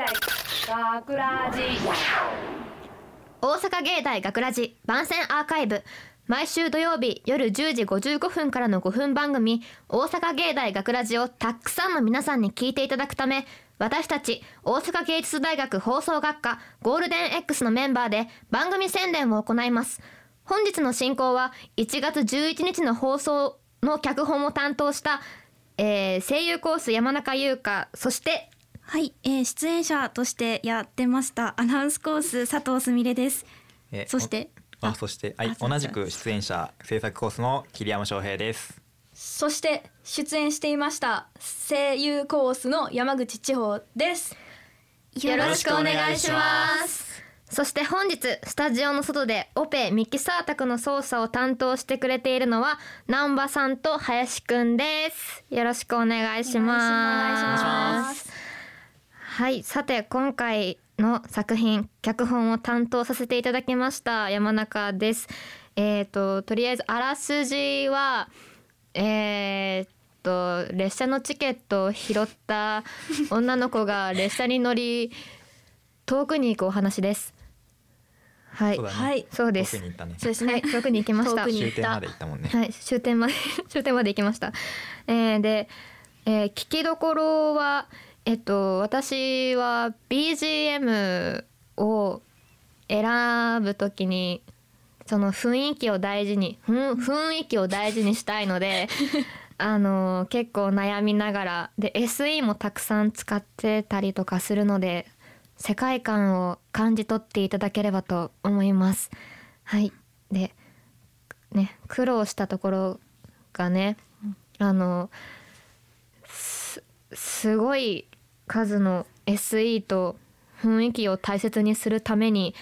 大学ラジ。大阪芸大学ラジ番宣アーカイブ。毎週土曜日夜10時55分からの5分番組大阪芸大学ラジをたくさんの皆さんに聞いていただくため私たち大阪芸術大学放送学科ゴールデン X のメンバーで番組宣伝を行います。本日の進行は1月11日の放送の脚本を担当した、えー声優コース山中優香そしてはい、えー出演者としてやってましたアナウンスコース佐藤すみれです。えそしておあそしてはい同じく出演者制作コースの桐山翔平ですそして出演していました声優コースの山口千穂ですよろしくお願いします。そして本日スタジオの外でオペミキサー宅の操作を担当してくれているのは南波さんと林くんです。よろしくお願いします。お願いしますはい、さて今回の作品脚本を担当させていただきました山中です。えっ、ととりあえずあらすじはえーっと列車のチケットを拾った 女の子が列車に乗り遠くに行くお話です。はいそうだねはいそうですねそうですね、はい、遠くに行きました。終点まで行ったもんねはい、終点まで 終点まで行きました。えーで、えー聞きどころはえっと私は BGM を選ぶときにその雰囲気を大事に雰囲気を大事にしたいので あの結構悩みながらで SE もたくさん使ってたりとかするので世界観を感じ取っていただければと思います。はいでね苦労したところがねあのすごい数の SE と雰囲気を大切にするために、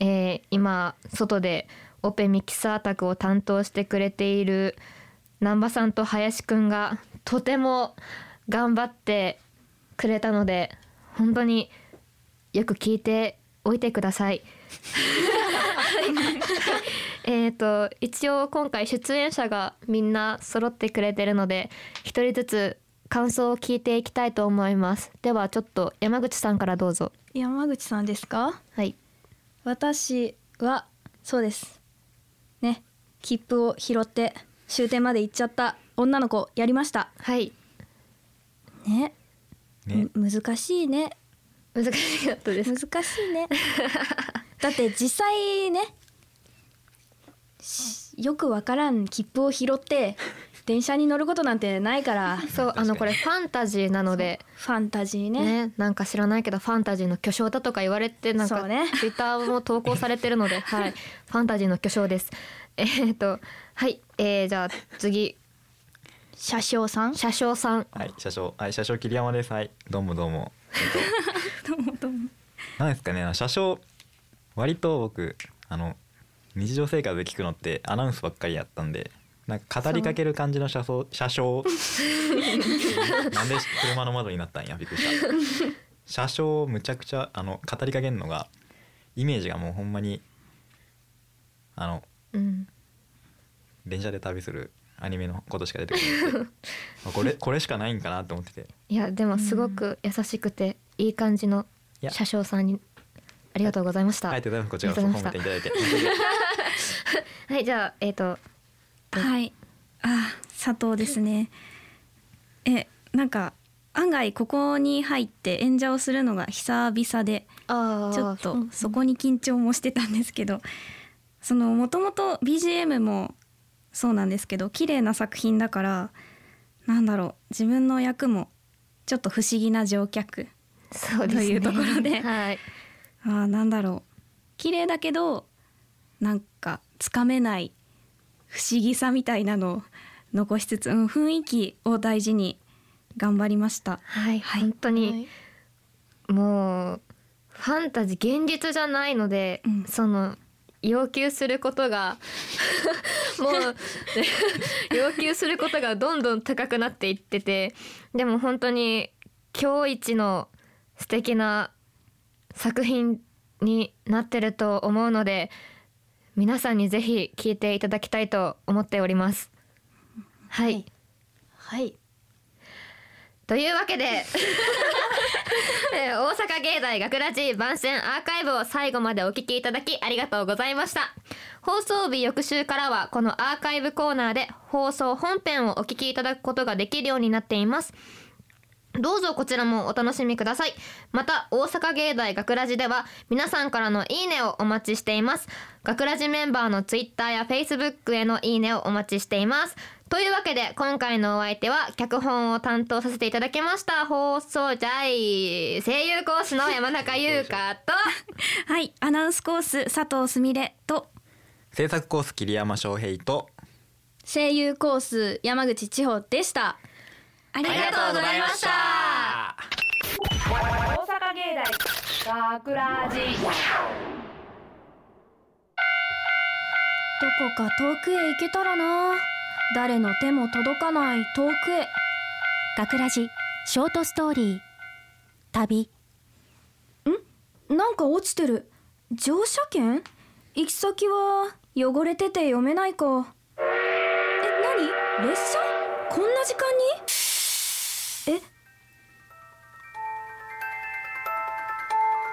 えー今外でオペミキサー宅を担当してくれている南波さんと林くんがとても頑張ってくれたので本当によく聞いておいてください。えーと一応今回出演者がみんな揃ってくれてるので一人ずつ感想を聞いていきたいと思います。ではちょっと山口さんからどうぞ。山口さんですか？はい。私はそうです。ね。切符を拾って終点まで行っちゃった。女の子やりました。はい。ね。ね。む難しいね。難しかったです。難しいね。だって実際ねしよくわからん切符を拾って電車に乗ることなんてないから。そうあのこれファンタジーなので。ファンタジーね。ねなんか知らないけどファンタジーの巨匠だとか言われてなんかね。ツイッターも投稿されてるので はい。ファンタジーの巨匠です。えー、とはい、えー、じゃあ次。車掌さん？車掌さん。はい車掌。はい車掌桐山です。はい。どうもどうも。えっとどうもどうも。なんですかね車掌割と僕あの日常生活で聞くのってアナウンスばっかりやったんでなんか語りかける感じの車掌車掌。なんで車の窓になったんやびっくりした。車掌むちゃくちゃあの語りかけるのがイメージがもうほんまにあのうん。電車で旅するアニメのことしか出てこなくて。あこれ これしかないんかなと思ってて。いやでもすごく優しくていい感じの車掌さんにありがとうございました。ありがとうございます。こちらこそ褒めていただいて。はいじゃあえっ、とはい。あ、佐藤ですね。え、なんか案外ここに入って演者をするのが久々で、ちょっとそこに緊張もしてたんですけど、そのもともと BGM もそうなんですけど、綺麗な作品だから、なんだろう自分の役もちょっと不思議な乗客。そうですね。というところではい。あーなんだろう綺麗だけどなんかつかめない不思議さみたいなのを残しつつ、うん、雰囲気を大事に頑張りました。はい、本当に、もうファンタジー現実じゃないので、うん。その要求することが もう 要求することがどんどん高くなっていっててでも本当に今日一の素敵な作品になってると思うので皆さんにぜひ聞いていただきたいと思っております。はい。はい。というわけで、えー大大阪芸大学ラジ番宣アーカイブを最後までお聞きいただきありがとうございました。放送日翌週からはこのアーカイブコーナーで放送本編をお聞きいただくことができるようになっていますどうぞこちらもお楽しみください。また大阪芸大学ラジでは皆さんからのいいねをお待ちしています。学ラジメンバーのツイッターやフェイスブックへのいいねをお待ちしています。というわけで今回のお相手は脚本を担当させていただきました放送じゃい声優コースの山中優香と はいアナウンスコース佐藤すみれと制作コース桐山翔平と声優コース山口千穂でしたありがとうございました。大阪芸大学ラジどこか遠くへ行けたらな。誰の手も届かない遠くへ。学ラジショートストーリー。旅。なんか落ちてる。乗車券？行き先は汚れてて読めないか。え何？列車？こんな時間に？え？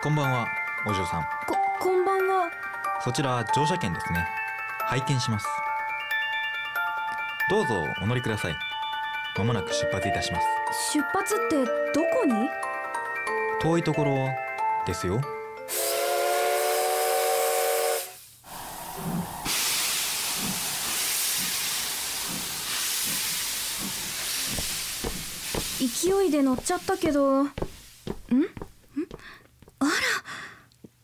こんばんはお嬢さん。ここんばんは。そちら乗車券ですね。拝見します。どうぞお乗りください。まもなく出発いたします。出発ってどこに？遠いところですよ勢いで乗っちゃったけど。ん？ん？あら。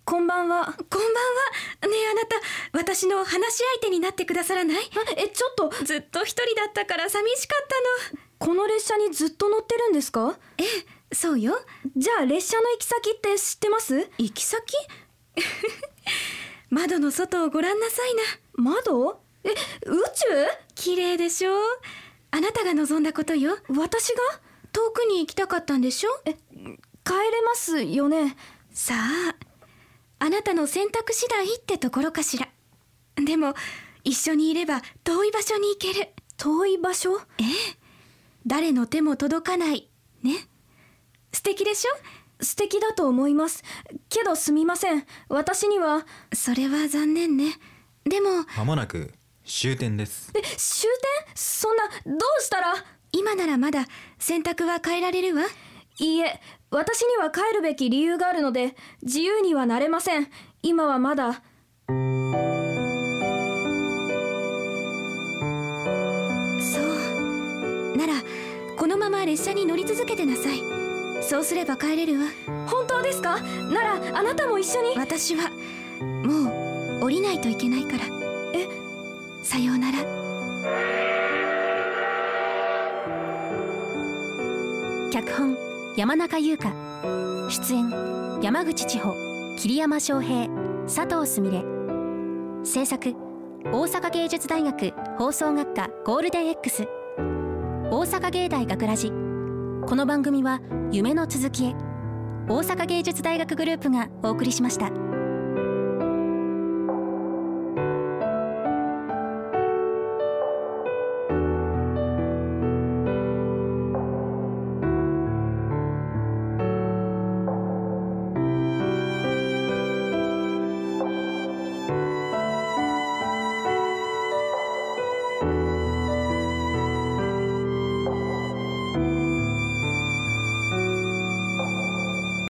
こんばんは。こんばんは。ねえあなた私の話し相手になってくださらない？えちょっと。ずっと一人だったから寂しかったの。この列車にずっと乗ってるんですか？ええそうよ。じゃあ列車の行き先って知ってます？行き先？窓の外をご覧なさいな。窓？え宇綺麗でしょ？あなたが望んだことよ。宙私が？遠くに行きたかったんでしょ？帰れますよね？さああなたの選択次第ってところかしら。でも一緒にいれば遠い場所に行ける。遠い場所？ええ。誰の手も届かない。ね？素敵でしょ？素敵だと思います。けどすみません。私には。それは残念ね。でもまもなく終点です。え終点？そんなどうしたら？今ならまだ選択は変えられるわ。いいえ私には帰るべき理由があるので自由にはなれません。今はまだ。そう。ならこのまま列車に乗り続けてなさい。そうすれば帰れるわ。本当ですか？ならあなたも一緒に。私はもう降りないといけないから脚本山中優香。出演山口千穂桐山翔平佐藤すみれ。制作大阪芸術大学放送学科ゴールデン X 大阪芸大学ラジ。この番組は夢の続きへ。大阪芸術大学グループがお送りしました。